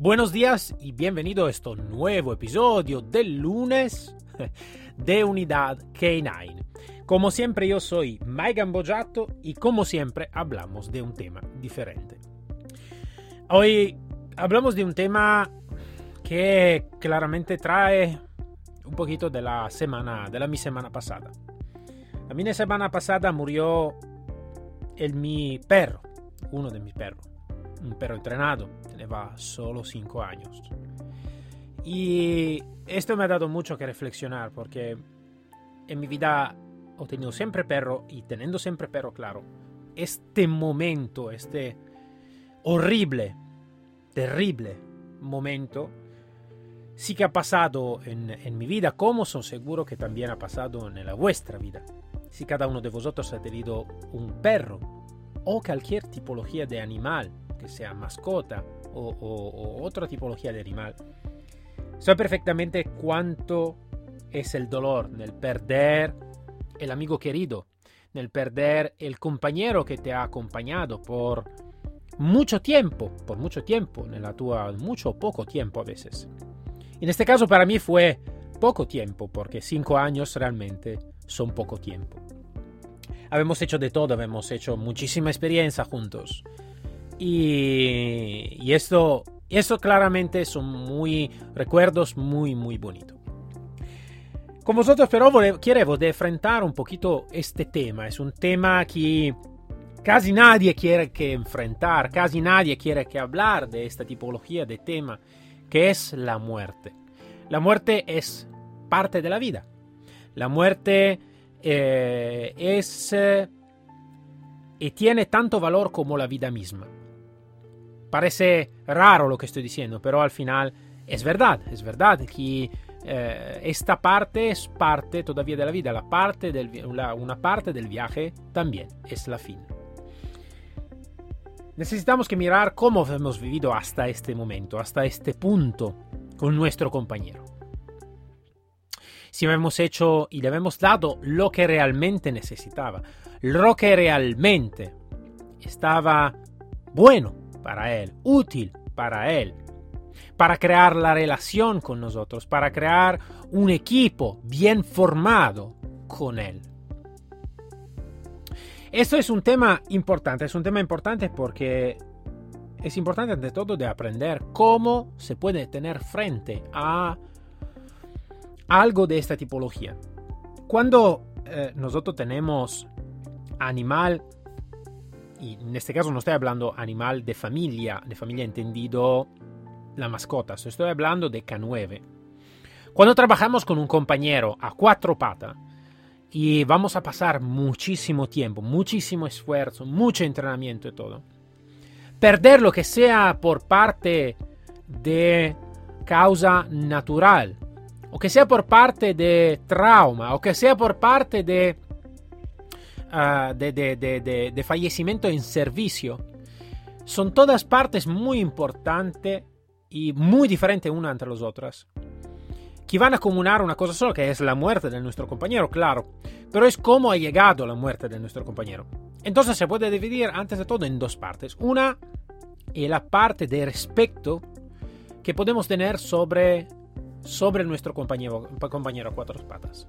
Buenos días y bienvenido a este nuevo episodio del lunes de Unidad K9. Como siempre yo soy Mike Gambojato y como siempre hablamos de un tema diferente. Hoy hablamos de un tema que claramente trae un poquito de la semana, de la mi semana pasada. La mi semana pasada murió el mi perro, uno de mis perros, un perro entrenado, tenía solo 5 años. Y esto me ha dado mucho que reflexionar porque en mi vida he tenido siempre perro y teniendo siempre perro, claro, este momento, este horrible, terrible momento, sí que ha pasado en, en mi vida, como son seguro que también ha pasado en la vuestra vida. Si cada uno de vosotros ha tenido un perro o cualquier tipología de animal, que sea mascota o, otra tipología de animal, sabe perfectamente cuánto es el dolor del perder el amigo querido, del perder el compañero que te ha acompañado por mucho tiempo, por mucho tiempo, en la tua, mucho o poco tiempo a veces. En este caso para mí fue poco tiempo, porque cinco años realmente son poco tiempo. Habemos hecho de todo, hemos hecho muchísima experiencia juntos. Y, y esto, esto claramente son muy recuerdos muy, muy bonitos. Con vosotros pero quiero enfrentar un poquito este tema. Es un tema que casi nadie quiere que enfrentar, casi nadie quiere que hablar de esta tipología de tema que es la muerte. La muerte es parte de la vida. La muerte eh, es eh, y tiene tanto valor como la vida misma. Parece raro lo que estoy diciendo, pero al final es verdad, es verdad que eh, esta parte es parte todavía de la vida, la parte del, la, una parte del viaje también es la fin. Necesitamos que mirar cómo hemos vivido hasta este momento, hasta este punto con nuestro compañero. Si hemos hecho y le hemos dado lo que realmente necesitaba, lo que realmente estaba bueno para él, útil para él, para crear la relación con nosotros, para crear un equipo bien formado con él. Esto es un tema importante, es un tema importante porque es importante ante todo de aprender cómo se puede tener frente a algo de esta tipología. Cuando eh, nosotros tenemos animal, y en este caso no estoy hablando animal de familia, de familia entendido la mascota, estoy hablando de K9. Cuando trabajamos con un compañero a cuatro patas, y vamos a pasar muchísimo tiempo, muchísimo esfuerzo, mucho entrenamiento y todo. Perder lo que sea por parte de causa natural, o que sea por parte de trauma, o que sea por parte de, uh, de, de, de, de fallecimiento en servicio, son todas partes muy importantes y muy diferentes una entre las otras que van a comunar una cosa sola, que es la muerte de nuestro compañero, claro, pero es cómo ha llegado la muerte de nuestro compañero. Entonces se puede dividir antes de todo en dos partes. Una es la parte de respeto que podemos tener sobre, sobre nuestro compañero, compañero a cuatro patas.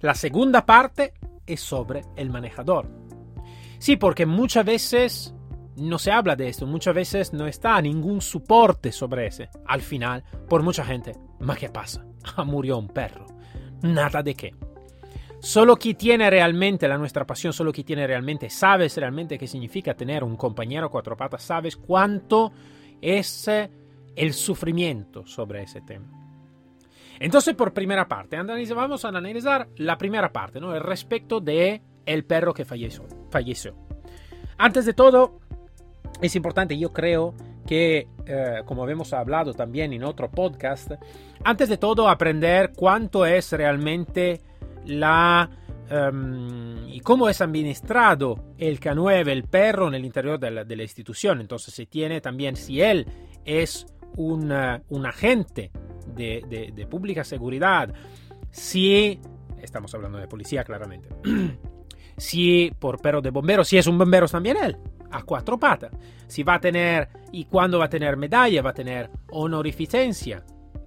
La segunda parte es sobre el manejador. Sí, porque muchas veces no se habla de esto, muchas veces no está ningún soporte sobre ese. Al final, por mucha gente, ¿ma qué pasa? Ah, murió un perro. Nada de qué. Solo quien tiene realmente la nuestra pasión, solo quien tiene realmente, sabes realmente qué significa tener un compañero cuatro patas, sabes cuánto es eh, el sufrimiento sobre ese tema. Entonces, por primera parte, vamos a analizar la primera parte, ¿no? El respecto de el perro que falleció. falleció. Antes de todo, es importante, yo creo, que, eh, como hemos hablado también en otro podcast, antes de todo aprender cuánto es realmente la um, y cómo es administrado el K9, el perro, en el interior de la, de la institución. Entonces se tiene también si él es un, uh, un agente de, de, de, pública seguridad, si, estamos hablando de policía claramente, si por perro de bombero, si es un bombero también él, a cuatro patas, si va a tener y cuándo va a tener medalla, va a tener honorificencia,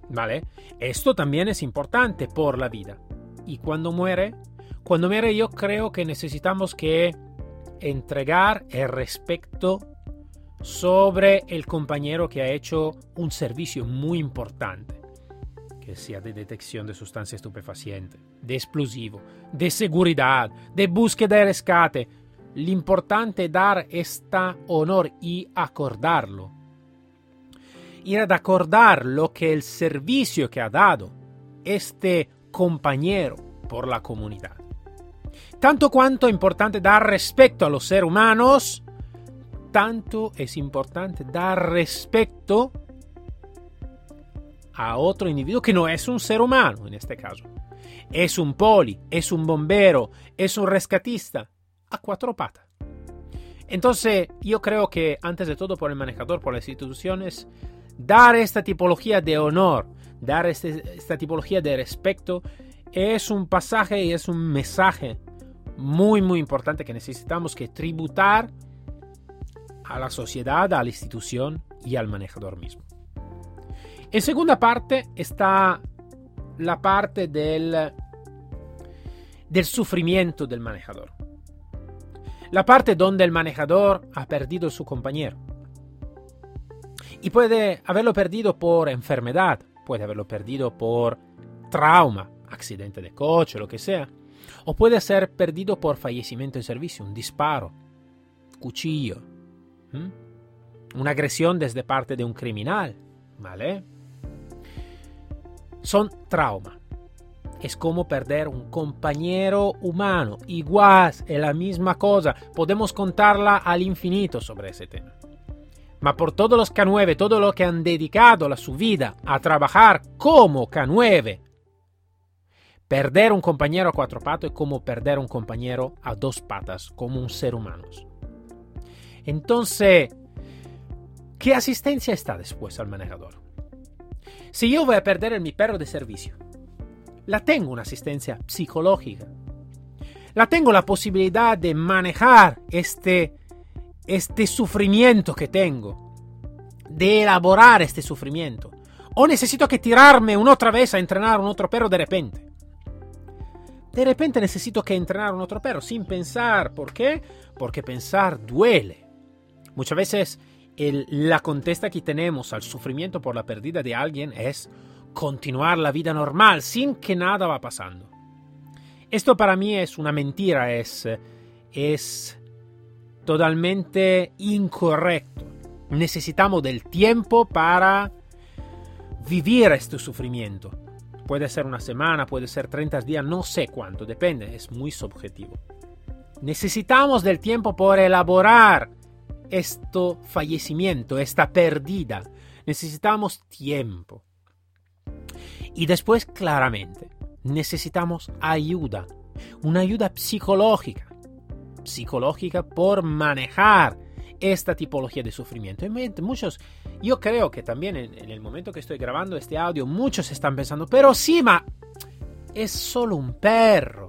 ¿vale? Esto también es importante por la vida. Y cuando muere, cuando muere yo creo que necesitamos que entregar el respeto sobre el compañero que ha hecho un servicio muy importante, que sea de detección de sustancia estupefaciente, de explosivo, de seguridad, de búsqueda y rescate. Lo importante es dar este honor y acordarlo. Ir ad acordar lo que el servicio que ha dado este compañero por la comunidad. Tanto cuanto es importante dar respeto a los seres humanos, tanto es importante dar respeto a otro individuo que no es un ser humano en este caso. Es un poli, es un bombero, es un rescatista a cuatro patas. Entonces, yo creo que antes de todo por el manejador, por las instituciones, dar esta tipología de honor, dar este, esta tipología de respeto, es un pasaje y es un mensaje muy, muy importante que necesitamos que tributar a la sociedad, a la institución y al manejador mismo. En segunda parte está la parte del, del sufrimiento del manejador. La parte donde el manejador ha perdido a su compañero. Y puede haberlo perdido por enfermedad, puede haberlo perdido por trauma, accidente de coche, lo que sea. O puede ser perdido por fallecimiento en servicio, un disparo, cuchillo, una agresión desde parte de un criminal, ¿vale? Son trauma. Es como perder un compañero humano. Igual, es la misma cosa. Podemos contarla al infinito sobre ese tema. Ma por todos los K9, todo lo que han dedicado la su vida a trabajar como K9 Perder un compañero a cuatro patas es como perder un compañero a dos patas, como un ser humano. Entonces, ¿qué asistencia está después al manejador? Si yo voy a perder mi perro de servicio, la tengo una asistencia psicológica. La tengo la posibilidad de manejar este, este sufrimiento que tengo, de elaborar este sufrimiento. O necesito que tirarme una otra vez a entrenar un otro perro de repente. De repente necesito que entrenar un otro perro sin pensar. ¿Por qué? Porque pensar duele. Muchas veces la contesta que tenemos al sufrimiento por la pérdida de alguien es continuar la vida normal sin que nada va pasando. Esto para mí es una mentira, es, es totalmente incorrecto. Necesitamos del tiempo para vivir este sufrimiento. Puede ser una semana, puede ser 30 días, no sé cuánto, depende, es muy subjetivo. Necesitamos del tiempo por elaborar este fallecimiento, esta pérdida. Necesitamos tiempo. Y después, claramente, necesitamos ayuda, una ayuda psicológica. Psicológica por manejar esta tipología de sufrimiento. muchos, yo creo que también en, el momento que estoy grabando este audio, muchos están pensando, pero sí, ma, es solo un perro.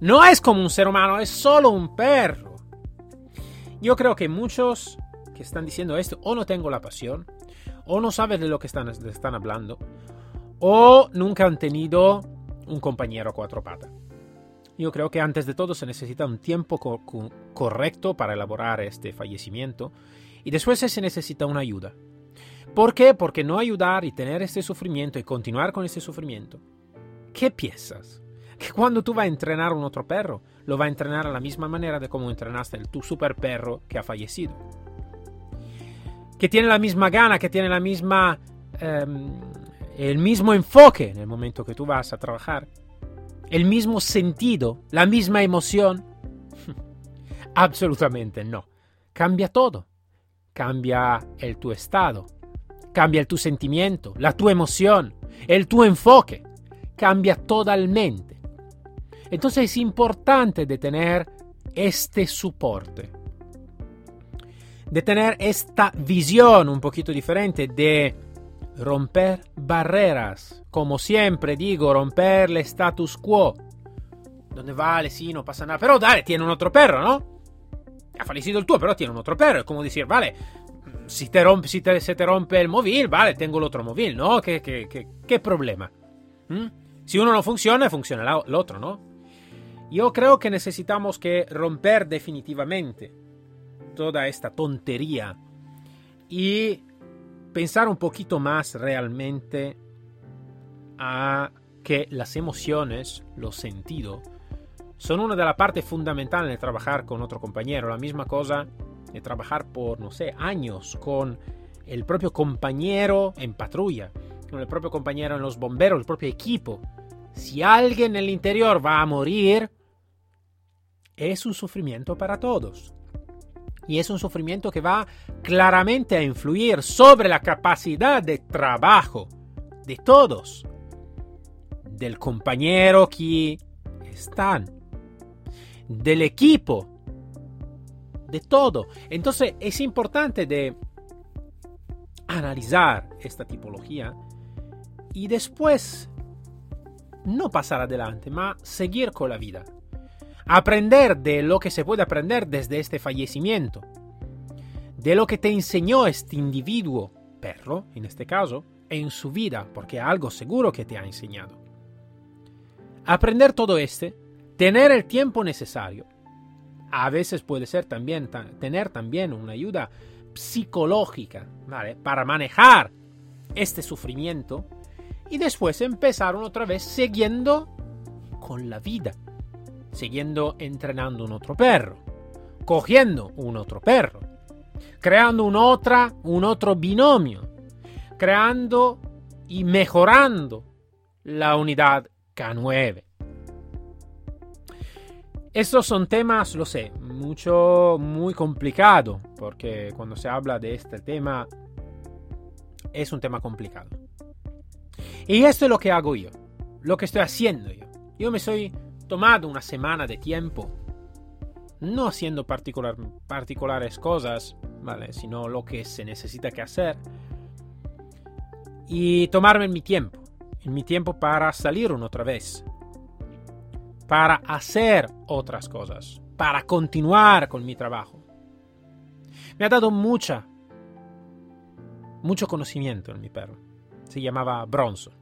No es como un ser humano, es solo un perro. Yo creo que muchos que están diciendo esto o no tengo la pasión, o no saben de lo que están, están hablando, o nunca han tenido un compañero a cuatro patas. Yo creo que antes de todo se necesita un tiempo co correcto para elaborar este fallecimiento y después se necesita una ayuda. ¿Por qué? Porque no ayudar y tener este sufrimiento y continuar con este sufrimiento. ¿Qué piensas? Que cuando tú vas a entrenar a un otro perro, lo va a entrenar a la misma manera de como entrenaste el tu super perro que ha fallecido. Que tiene la misma gana, que tiene la misma... Um, el mismo enfoque en el momento que tú vas a trabajar el mismo sentido, la misma emoción? Absolutamente no. Cambia todo. cambia el tu estado, cambia el tu sentimiento, la tu emoción, el tu enfoque, cambia totalmente. Entonces es importante de tener este soporte, de tener esta visión un poquito diferente de romper barreras, como siempre digo, romper el status quo. Donde vale, sí, no pasa nada, pero dale, tiene un otro perro, ¿no? Ha fallecido el tuo, pero tiene un otro perro. Es como decir, vale, si, te rompe, si te, se te rompe el móvil, vale, tengo el otro móvil, ¿no? ¿Qué, qué, qué, qué problema? ¿Mm? Si uno no funciona, funciona el otro, ¿no? Yo creo que necesitamos que romper definitivamente toda esta tontería y pensar un poquito más realmente a que las emociones, los sentidos, son una de las partes fundamentales de trabajar con otro compañero. La misma cosa de trabajar por, no sé, años con el propio compañero en patrulla, con el propio compañero en los bomberos, el propio equipo. Si alguien en el interior va a morir, es un sufrimiento para todos. Y es un sufrimiento que va claramente a influir sobre la capacidad de trabajo de todos. Del compañero que están del equipo, de todo. Entonces es importante de analizar esta tipología y después no pasar adelante, ma seguir con la vida. Aprender de lo que se puede aprender desde este fallecimiento, de lo que te enseñó este individuo, perro en este caso, en su vida, porque algo seguro que te ha enseñado. Aprender todo este Tener el tiempo necesario. A veces puede ser también tener también una ayuda psicológica. Para manejar este sufrimiento y después empezar otra vez siguiendo con la vida, siguiendo entrenando un otro perro, cogiendo un otro perro, creando un, otra, un otro binomio, creando y mejorando la unidad K9. Estos son temas, lo sé, mucho, muy complicado, porque cuando se habla de este tema es un tema complicado. Y esto es lo que hago yo, lo que estoy haciendo yo. Yo me soy tomado una semana de tiempo, no haciendo particular, particulares cosas, ¿vale? Sino lo que se necesita que hacer. Y tomarme mi tiempo, mi tiempo para salir una otra vez, para hacer otras cosas, para continuar con mi trabajo. Me ha dado mucha, mucho conocimiento en mi perro. Se llamaba Bronson.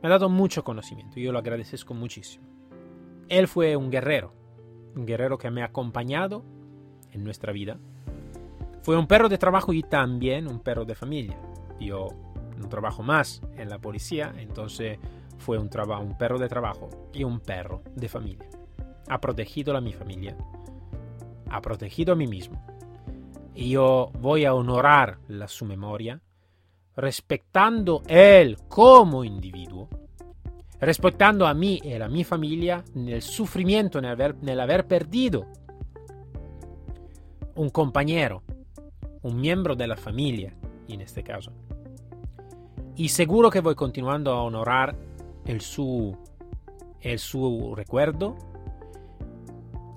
Me ha dado mucho conocimiento y yo lo agradezco muchísimo. Él fue un guerrero, un guerrero que me ha acompañado en nuestra vida. Fue un perro de trabajo y también un perro de familia. Yo no trabajo más en la policía, entonces fue un, perro de trabajo y un perro de familia. Ha protegido a mi familia. Ha protegido a mí mismo. Y yo voy a honorar la, su memoria, respetando él como individuo, respetando a mí y a mi familia en el sufrimiento, en el haber perdido un compañero, un miembro de la familia, en este caso. Y seguro que voy continuando a honorar el su, el su recuerdo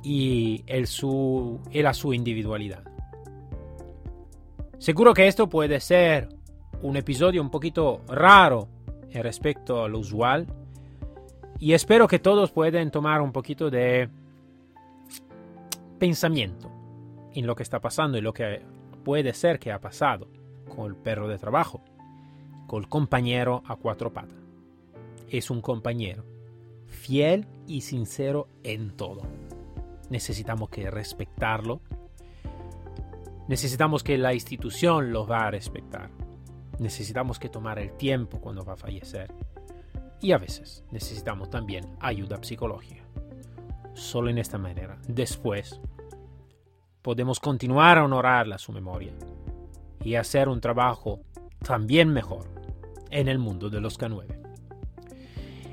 y, el su, la su individualidad. Seguro que esto puede ser un episodio un poquito raro respecto a lo usual y espero que todos puedan tomar un poquito de pensamiento en lo que está pasando y lo que puede ser que ha pasado con el perro de trabajo, con el compañero a cuatro patas es un compañero, fiel y sincero en todo. Necesitamos que respetarlo. Necesitamos que la institución lo va a respetar. Necesitamos que tomar el tiempo cuando va a fallecer. Y a veces necesitamos también ayuda psicológica. Solo en esta manera, después, podemos continuar a honrarla su memoria y hacer un trabajo también mejor en el mundo de los K9.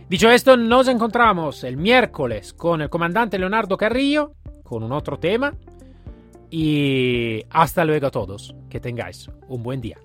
Dicho esto, nos encontramos el miércoles con el comandante Leonardo Carrillo, con un otro tema. Y hasta luego a todos. Que tengáis un buen día.